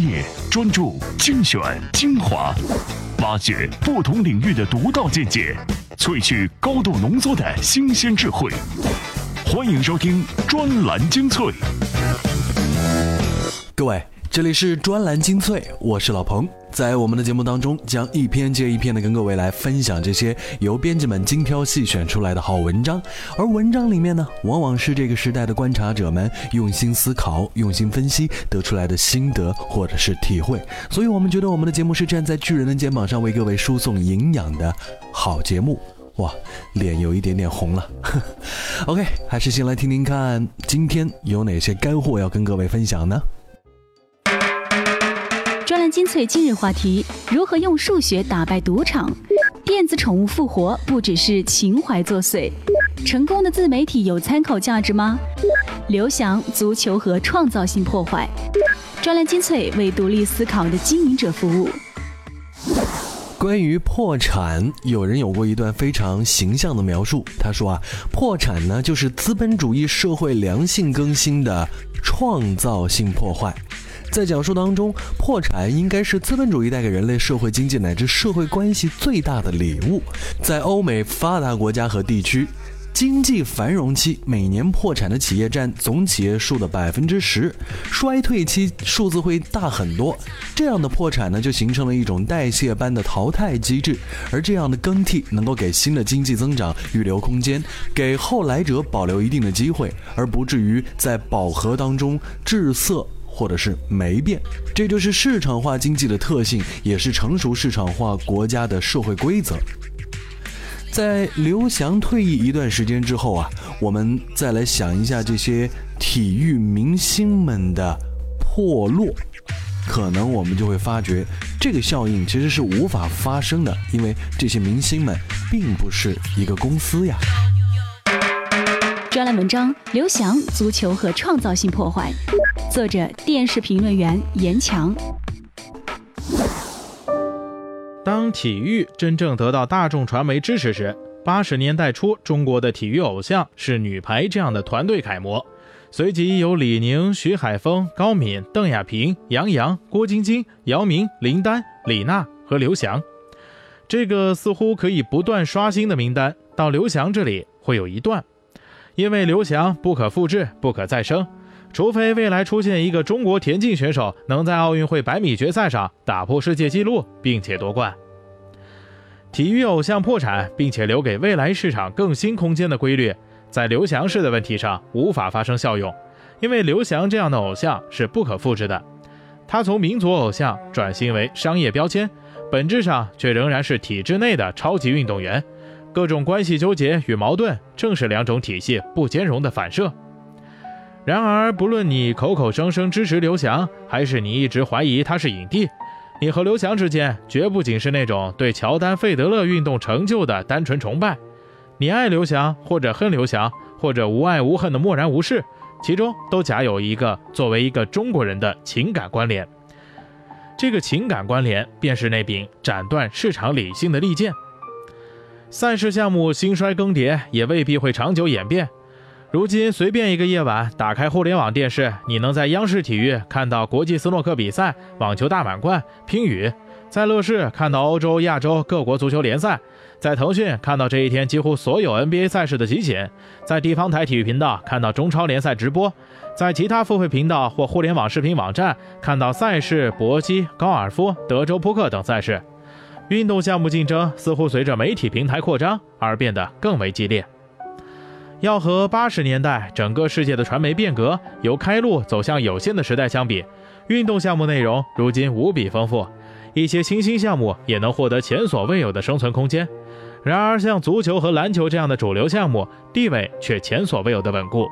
业、专注、精选、精华，挖掘不同领域的独到见解，萃取高度浓缩的新鲜智慧。欢迎收听专栏精粹。各位，这里是专栏精粹，我是老彭。在我们的节目当中，将一篇接一篇的跟各位来分享这些由编辑们精挑细选出来的好文章。而文章里面呢，往往是这个时代的观察者们用心思考、用心分析得出来的心得或者是体会。所以我们觉得我们的节目是站在巨人的肩膀上为各位输送营养的好节目。哇，脸有一点点红了。OK，还是先来听听看今天有哪些干货要跟各位分享呢？专栏精粹今日话题：如何用数学打败赌场？电子宠物复活不只是情怀作祟，成功的自媒体有参考价值吗？刘翔足球和创造性破坏。专栏精粹为独立思考的经营者服务。关于破产，有人有过一段非常形象的描述。他说啊，破产呢就是资本主义社会良性更新的创造性破坏。在讲述当中，破产应该是资本主义带给人类社会经济乃至社会关系最大的礼物。在欧美发达国家和地区。经济繁荣期，每年破产的企业占总企业数的百分之十；衰退期数字会大很多。这样的破产呢，就形成了一种代谢般的淘汰机制，而这样的更替能够给新的经济增长预留空间，给后来者保留一定的机会，而不至于在饱和当中滞涩或者是没变。这就是市场化经济的特性，也是成熟市场化国家的社会规则。在刘翔退役一段时间之后啊，我们再来想一下这些体育明星们的破落，可能我们就会发觉，这个效应其实是无法发生的，因为这些明星们并不是一个公司呀。专栏文章：刘翔足球和创造性破坏，作者：电视评论员严强。当体育真正得到大众传媒支持时，八十年代初，中国的体育偶像是女排这样的团队楷模，随即有李宁、徐海峰、高敏、邓亚萍、杨洋、郭晶晶、姚明、林丹、李娜和刘翔。这个似乎可以不断刷新的名单，到刘翔这里会有一段，因为刘翔不可复制、不可再生。除非未来出现一个中国田径选手能在奥运会百米决赛上打破世界纪录，并且夺冠。体育偶像破产并且留给未来市场更新空间的规律，在刘翔式的问题上无法发生效用，因为刘翔这样的偶像是不可复制的。他从民族偶像转型为商业标签，本质上却仍然是体制内的超级运动员。各种关系纠结与矛盾，正是两种体系不兼容的反射。然而，不论你口口声声支持刘翔，还是你一直怀疑他是影帝，你和刘翔之间绝不仅是那种对乔丹、费德勒运动成就的单纯崇拜。你爱刘翔，或者恨刘翔，或者无爱无恨的漠然无视，其中都夹有一个作为一个中国人的情感关联。这个情感关联，便是那柄斩断市场理性的利剑。赛事项目兴衰更迭，也未必会长久演变。如今随便一个夜晚打开互联网电视，你能在央视体育看到国际斯诺克比赛、网球大满贯、乒羽；在乐视看到欧洲、亚洲各国足球联赛；在腾讯看到这一天几乎所有 NBA 赛事的集锦；在地方台体育频道看到中超联赛直播；在其他付费频道或互联网视频网站看到赛事搏击、高尔夫、德州扑克等赛事。运动项目竞争似乎随着媒体平台扩张而变得更为激烈。要和八十年代整个世界的传媒变革由开路走向有限的时代相比，运动项目内容如今无比丰富，一些新兴项目也能获得前所未有的生存空间。然而，像足球和篮球这样的主流项目地位却前所未有的稳固。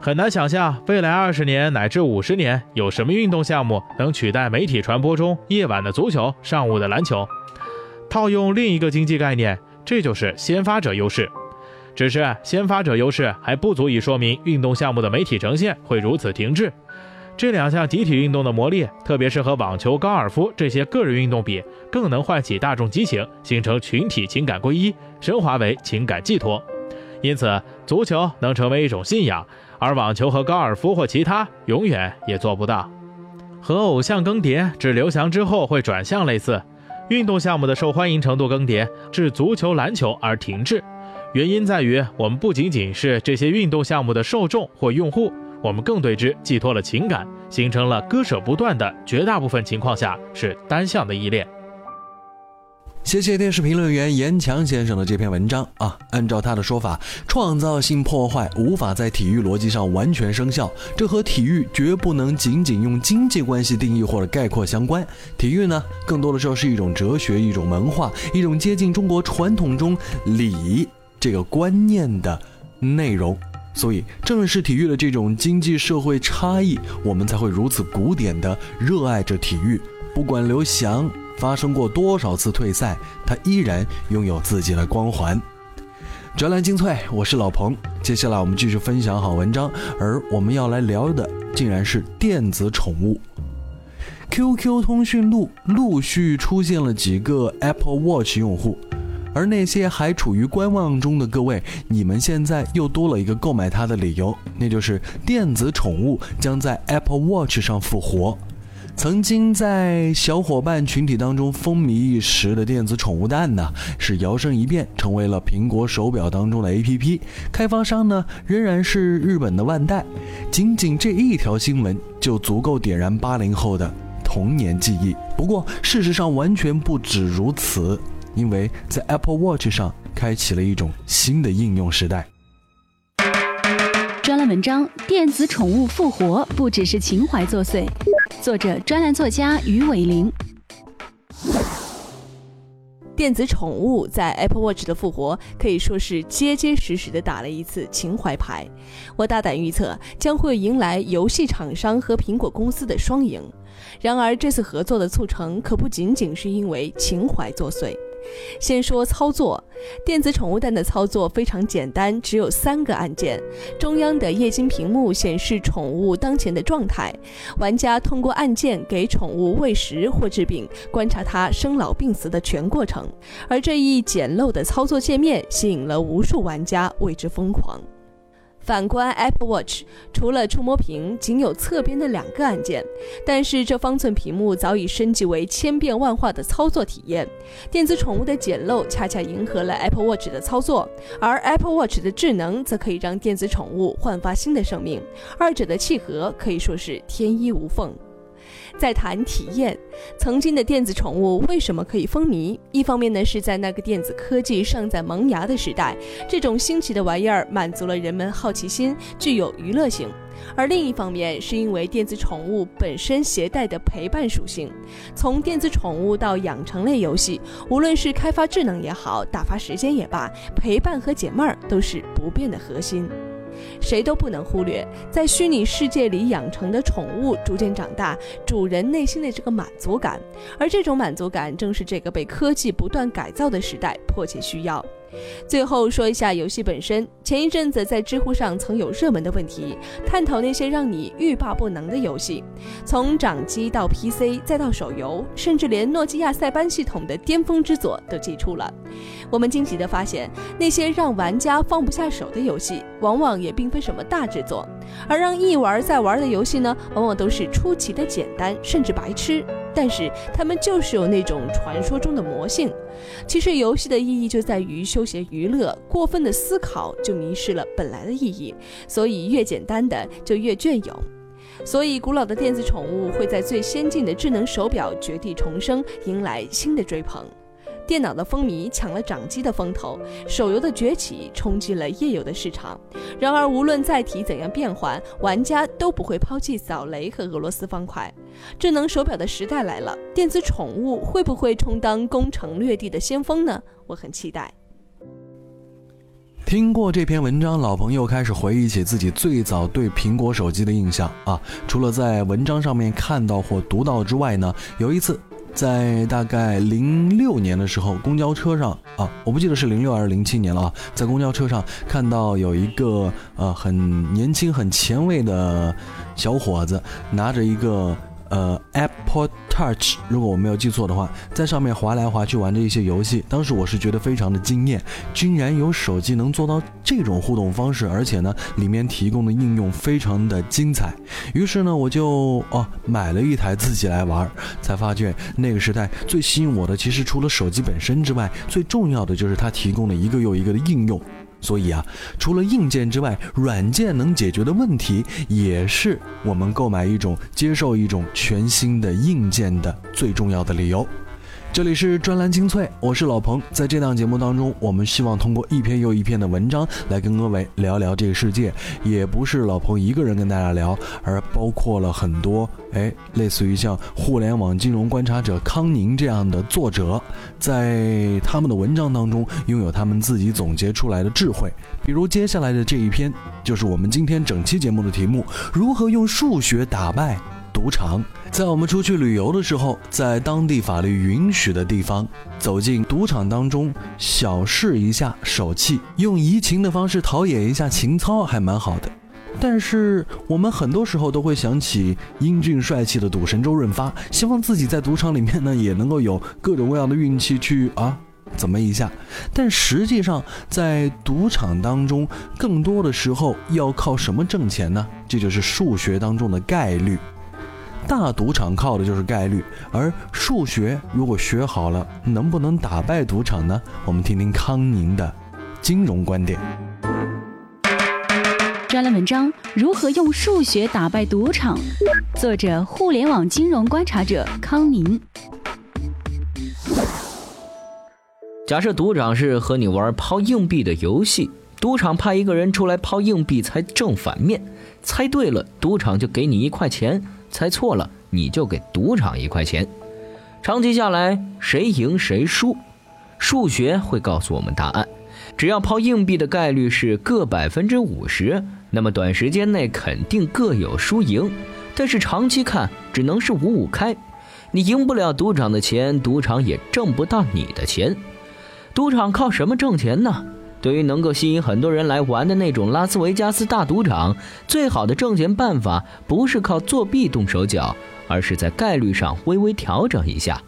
很难想象未来二十年乃至五十年有什么运动项目能取代媒体传播中夜晚的足球、上午的篮球。套用另一个经济概念，这就是先发者优势。只是先发者优势还不足以说明运动项目的媒体呈现会如此停滞。这两项集体运动的魔力，特别是和网球、高尔夫这些个人运动比，更能唤起大众激情，形成群体情感归一，升华为情感寄托。因此，足球能成为一种信仰，而网球和高尔夫或其他永远也做不到。和偶像更迭至刘翔之后会转向类似，运动项目的受欢迎程度更迭至足球、篮球而停滞。原因在于，我们不仅仅是这些运动项目的受众或用户，我们更对之寄托了情感，形成了割舍不断的，绝大部分情况下是单向的依恋。谢谢电视评论员严强先生的这篇文章啊。按照他的说法，创造性破坏无法在体育逻辑上完全生效，这和体育绝不能仅仅用经济关系定义或者概括相关。体育呢，更多的时候是一种哲学、一种文化、一种接近中国传统中礼这个观念的内容。所以，正是体育的这种经济社会差异，我们才会如此古典的热爱着体育。不管刘翔。发生过多少次退赛，他依然拥有自己的光环。专栏精粹，我是老彭。接下来我们继续分享好文章，而我们要来聊的竟然是电子宠物。QQ 通讯录陆续出现了几个 Apple Watch 用户，而那些还处于观望中的各位，你们现在又多了一个购买它的理由，那就是电子宠物将在 Apple Watch 上复活。曾经在小伙伴群体当中风靡一时的电子宠物蛋呢，是摇身一变成为了苹果手表当中的 APP。开发商呢仍然是日本的万代。仅仅这一条新闻就足够点燃八零后的童年记忆。不过事实上完全不止如此，因为在 Apple Watch 上开启了一种新的应用时代。专栏文章：电子宠物复活，不只是情怀作祟。作者：专栏作家于伟林。电子宠物在 Apple Watch 的复活，可以说是结结实实的打了一次情怀牌。我大胆预测，将会迎来游戏厂商和苹果公司的双赢。然而，这次合作的促成，可不仅仅是因为情怀作祟。先说操作，电子宠物蛋的操作非常简单，只有三个按键。中央的液晶屏幕显示宠物当前的状态，玩家通过按键给宠物喂食或治病，观察它生老病死的全过程。而这一简陋的操作界面吸引了无数玩家为之疯狂。反观 Apple Watch，除了触摸屏，仅有侧边的两个按键，但是这方寸屏幕早已升级为千变万化的操作体验。电子宠物的简陋恰恰迎合了 Apple Watch 的操作，而 Apple Watch 的智能则可以让电子宠物焕发新的生命，二者的契合可以说是天衣无缝。在谈体验，曾经的电子宠物为什么可以风靡？一方面呢，是在那个电子科技尚在萌芽的时代，这种新奇的玩意儿满足了人们好奇心，具有娱乐性；而另一方面，是因为电子宠物本身携带的陪伴属性。从电子宠物到养成类游戏，无论是开发智能也好，打发时间也罢，陪伴和解闷儿都是不变的核心。谁都不能忽略，在虚拟世界里养成的宠物逐渐长大，主人内心的这个满足感，而这种满足感正是这个被科技不断改造的时代迫切需要。最后说一下游戏本身。前一阵子在知乎上曾有热门的问题，探讨那些让你欲罢不能的游戏，从掌机到 PC 再到手游，甚至连诺基亚塞班系统的巅峰之作都寄出了。我们惊喜地发现，那些让玩家放不下手的游戏，往往也并非什么大制作，而让一玩再玩的游戏呢，往往都是出奇的简单，甚至白痴。但是他们就是有那种传说中的魔性。其实游戏的意义就在于休闲娱乐，过分的思考就迷失了本来的意义。所以越简单的就越隽永。所以古老的电子宠物会在最先进的智能手表绝地重生，迎来新的追捧。电脑的风靡抢了掌机的风头，手游的崛起冲击了页游的市场。然而，无论载体怎样变换，玩家都不会抛弃扫雷和俄罗斯方块。智能手表的时代来了，电子宠物会不会充当攻城略地的先锋呢？我很期待。听过这篇文章，老朋友开始回忆起自己最早对苹果手机的印象啊。除了在文章上面看到或读到之外呢，有一次。在大概零六年的时候，公交车上啊，我不记得是零六还是零七年了啊，在公交车上看到有一个呃很年轻、很前卫的小伙子，拿着一个呃 Apple Touch，如果我没有记错的话，在上面滑来滑去玩的一些游戏。当时我是觉得非常的惊艳，居然有手机能做到这种互动方式，而且呢，里面提供的应用非常的精彩。于是呢，我就哦买了一台自己来玩，才发现那个时代最吸引我的，其实除了手机本身之外，最重要的就是它提供了一个又一个的应用。所以啊，除了硬件之外，软件能解决的问题，也是我们购买一种、接受一种全新的硬件的最重要的理由。这里是专栏精粹，我是老彭。在这档节目当中，我们希望通过一篇又一篇的文章来跟各位聊聊这个世界。也不是老彭一个人跟大家聊，而包括了很多哎，类似于像互联网金融观察者康宁这样的作者，在他们的文章当中拥有他们自己总结出来的智慧。比如接下来的这一篇，就是我们今天整期节目的题目：如何用数学打败。赌场，在我们出去旅游的时候，在当地法律允许的地方，走进赌场当中，小试一下手气，用移情的方式陶冶一下情操，还蛮好的。但是我们很多时候都会想起英俊帅气的赌神周润发，希望自己在赌场里面呢，也能够有各种各样的运气去啊，怎么一下。但实际上，在赌场当中，更多的时候要靠什么挣钱呢？这就是数学当中的概率。大赌场靠的就是概率，而数学如果学好了，能不能打败赌场呢？我们听听康宁的金融观点。专栏文章：如何用数学打败赌场？作者：互联网金融观察者康宁。假设赌场是和你玩抛硬币的游戏，赌场派一个人出来抛硬币猜正反面，猜对了，赌场就给你一块钱。猜错了，你就给赌场一块钱。长期下来，谁赢谁输？数学会告诉我们答案。只要抛硬币的概率是各百分之五十，那么短时间内肯定各有输赢。但是长期看，只能是五五开。你赢不了赌场的钱，赌场也挣不到你的钱。赌场靠什么挣钱呢？对于能够吸引很多人来玩的那种拉斯维加斯大赌场，最好的挣钱办法不是靠作弊动手脚，而是在概率上微微调整一下。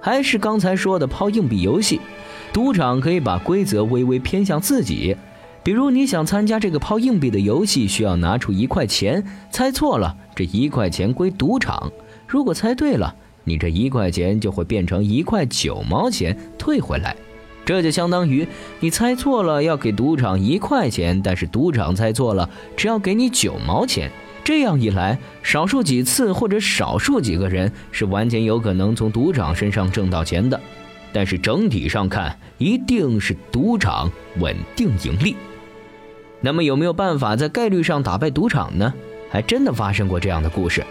还是刚才说的抛硬币游戏，赌场可以把规则微微偏向自己。比如你想参加这个抛硬币的游戏，需要拿出一块钱，猜错了，这一块钱归赌场；如果猜对了，你这一块钱就会变成一块九毛钱退回来。这就相当于你猜错了要给赌场一块钱，但是赌场猜错了只要给你九毛钱。这样一来，少数几次或者少数几个人是完全有可能从赌场身上挣到钱的，但是整体上看，一定是赌场稳定盈利。那么有没有办法在概率上打败赌场呢？还真的发生过这样的故事，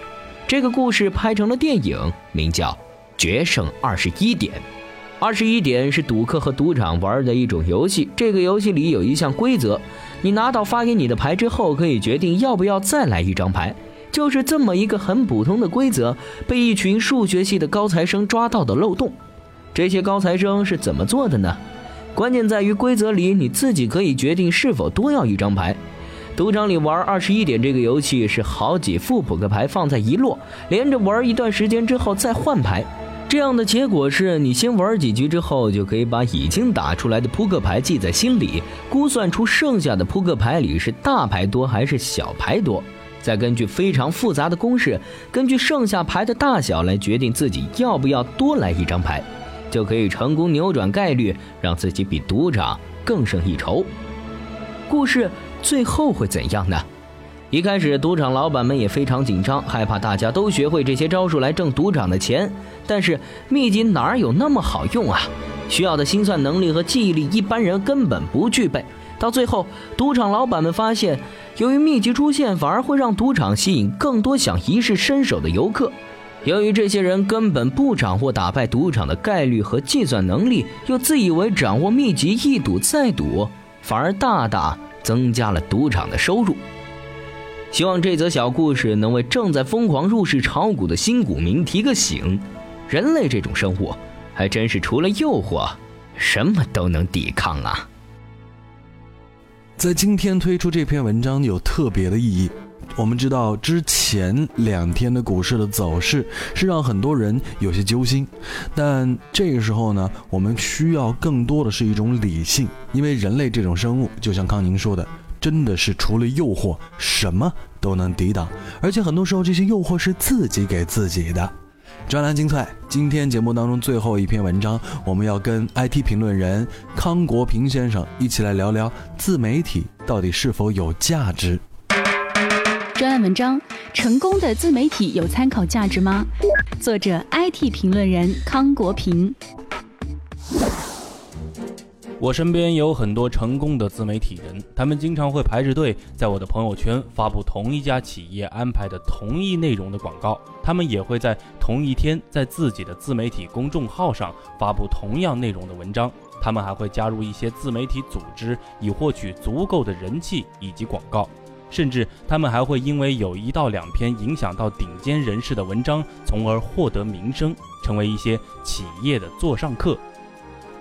这个故事拍成了电影，名叫《决胜二十一点》。二十一点是赌客和赌场玩的一种游戏。这个游戏里有一项规则：你拿到发给你的牌之后，可以决定要不要再来一张牌。就是这么一个很普通的规则，被一群数学系的高材生抓到的漏洞。这些高材生是怎么做的呢？关键在于规则里你自己可以决定是否多要一张牌。赌场里玩二十一点这个游戏是好几副扑克牌放在一摞，连着玩一段时间之后再换牌。这样的结果是你先玩几局之后，就可以把已经打出来的扑克牌记在心里，估算出剩下的扑克牌里是大牌多还是小牌多，再根据非常复杂的公式，根据剩下牌的大小来决定自己要不要多来一张牌，就可以成功扭转概率，让自己比赌场更胜一筹。故事最后会怎样呢？一开始，赌场老板们也非常紧张，害怕大家都学会这些招数来挣赌场的钱。但是秘籍哪有那么好用啊？需要的心算能力和记忆力，一般人根本不具备。到最后，赌场老板们发现，由于秘籍出现，反而会让赌场吸引更多想一试身手的游客。由于这些人根本不掌握打败赌场的概率和计算能力，又自以为掌握秘籍，一赌再赌，反而大大增加了赌场的收入。希望这则小故事能为正在疯狂入市炒股的新股民提个醒：人类这种生物，还真是除了诱惑，什么都能抵抗啊！在今天推出这篇文章有特别的意义，我们知道之前两天的股市的走势是让很多人有些揪心，但这个时候呢，我们需要更多的是一种理性，因为人类这种生物，就像康宁说的，真的是除了诱惑，什么都能抵挡，而且很多时候这些诱惑是自己给自己的。专栏精粹，今天节目当中最后一篇文章，我们要跟 IT 评论人康国平先生一起来聊聊自媒体到底是否有价值。专栏文章：成功的自媒体有参考价值吗？作者：IT 评论人康国平。我身边有很多成功的自媒体人，他们经常会排着队在我的朋友圈发布同一家企业安排的同一内容的广告。他们也会在同一天在自己的自媒体公众号上发布同样内容的文章。他们还会加入一些自媒体组织，以获取足够的人气以及广告。甚至他们还会因为有一到两篇影响到顶尖人士的文章，从而获得名声，成为一些企业的座上客。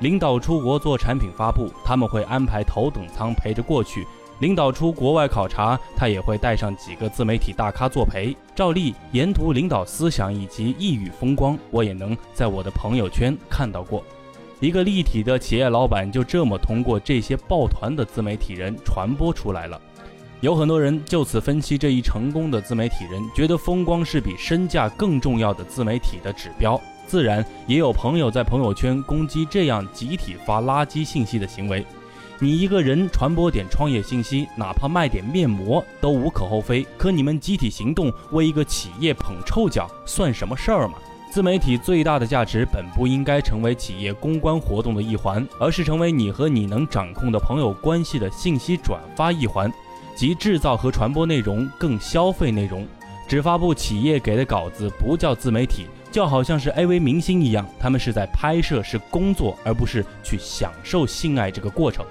领导出国做产品发布，他们会安排头等舱陪着过去；领导出国外考察，他也会带上几个自媒体大咖作陪，照例沿途领导思想以及一语风光，我也能在我的朋友圈看到过。一个立体的企业老板就这么通过这些抱团的自媒体人传播出来了。有很多人就此分析这一成功的自媒体人，觉得风光是比身价更重要的自媒体的指标。自然也有朋友在朋友圈攻击这样集体发垃圾信息的行为。你一个人传播点创业信息，哪怕卖点面膜都无可厚非。可你们集体行动为一个企业捧臭脚，算什么事儿吗？自媒体最大的价值本不应该成为企业公关活动的一环，而是成为你和你能掌控的朋友关系的信息转发一环，即制造和传播内容，更消费内容。只发布企业给的稿子不叫自媒体。就好像是 AV 明星一样，他们是在拍摄，是工作，而不是去享受性爱这个过程。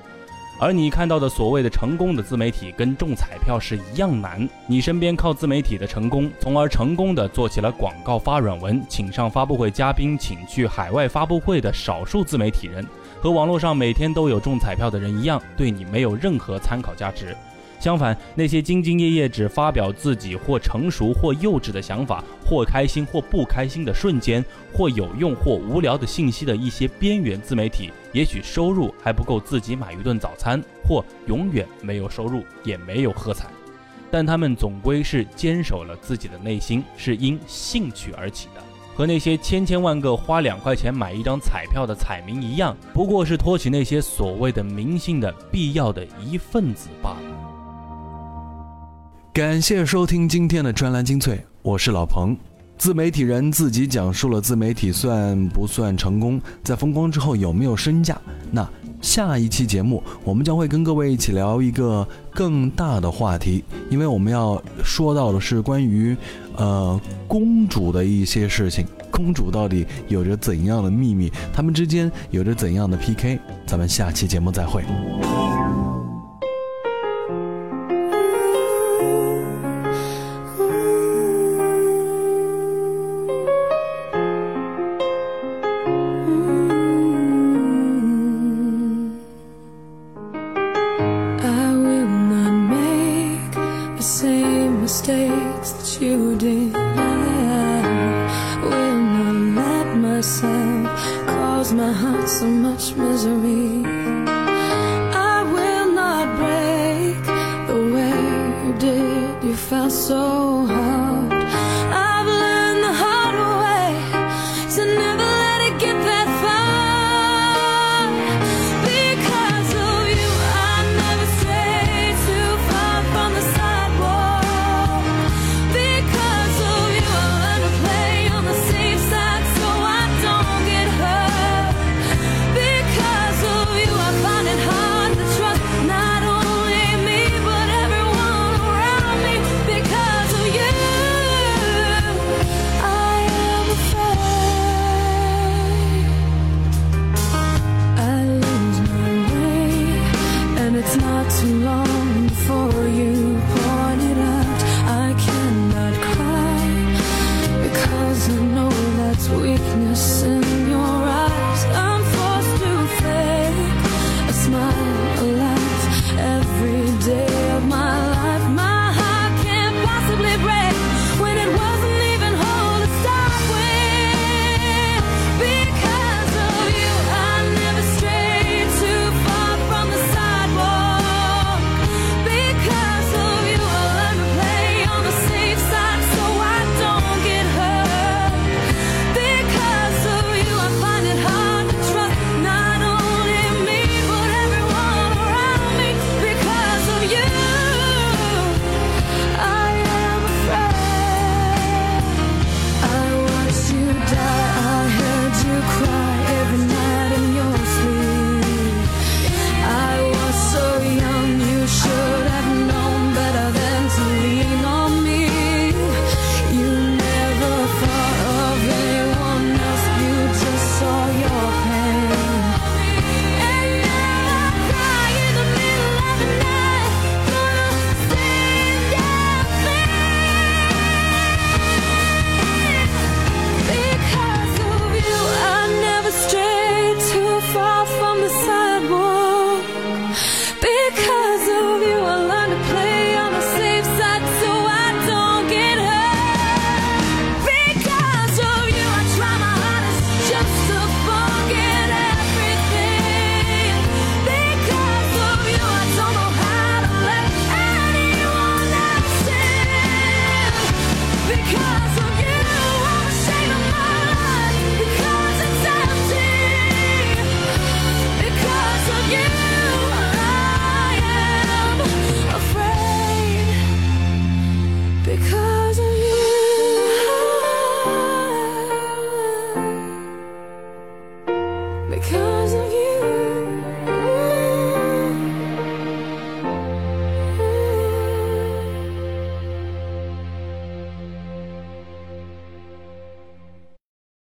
而你看到的所谓的成功的自媒体，跟中彩票是一样难。你身边靠自媒体的成功，从而成功的做起了广告、发软文、请上发布会嘉宾、请去海外发布会的少数自媒体人，和网络上每天都有中彩票的人一样，对你没有任何参考价值。相反，那些兢兢业业只发表自己或成熟或幼稚的想法，或开心或不开心的瞬间，或有用或无聊的信息的一些边缘自媒体，也许收入还不够自己买一顿早餐，或永远没有收入，也没有喝彩，但他们总归是坚守了自己的内心，是因兴趣而起的，和那些千千万个花两块钱买一张彩票的彩民一样，不过是托起那些所谓的明星的必要的一份子罢了。感谢收听今天的专栏精粹，我是老彭。自媒体人自己讲述了自媒体算不算成功，在风光之后有没有身价？那下一期节目我们将会跟各位一起聊一个更大的话题，因为我们要说到的是关于呃公主的一些事情。公主到底有着怎样的秘密？他们之间有着怎样的 PK？咱们下期节目再会。same mistakes that you did. I will not let myself cause my heart so much misery.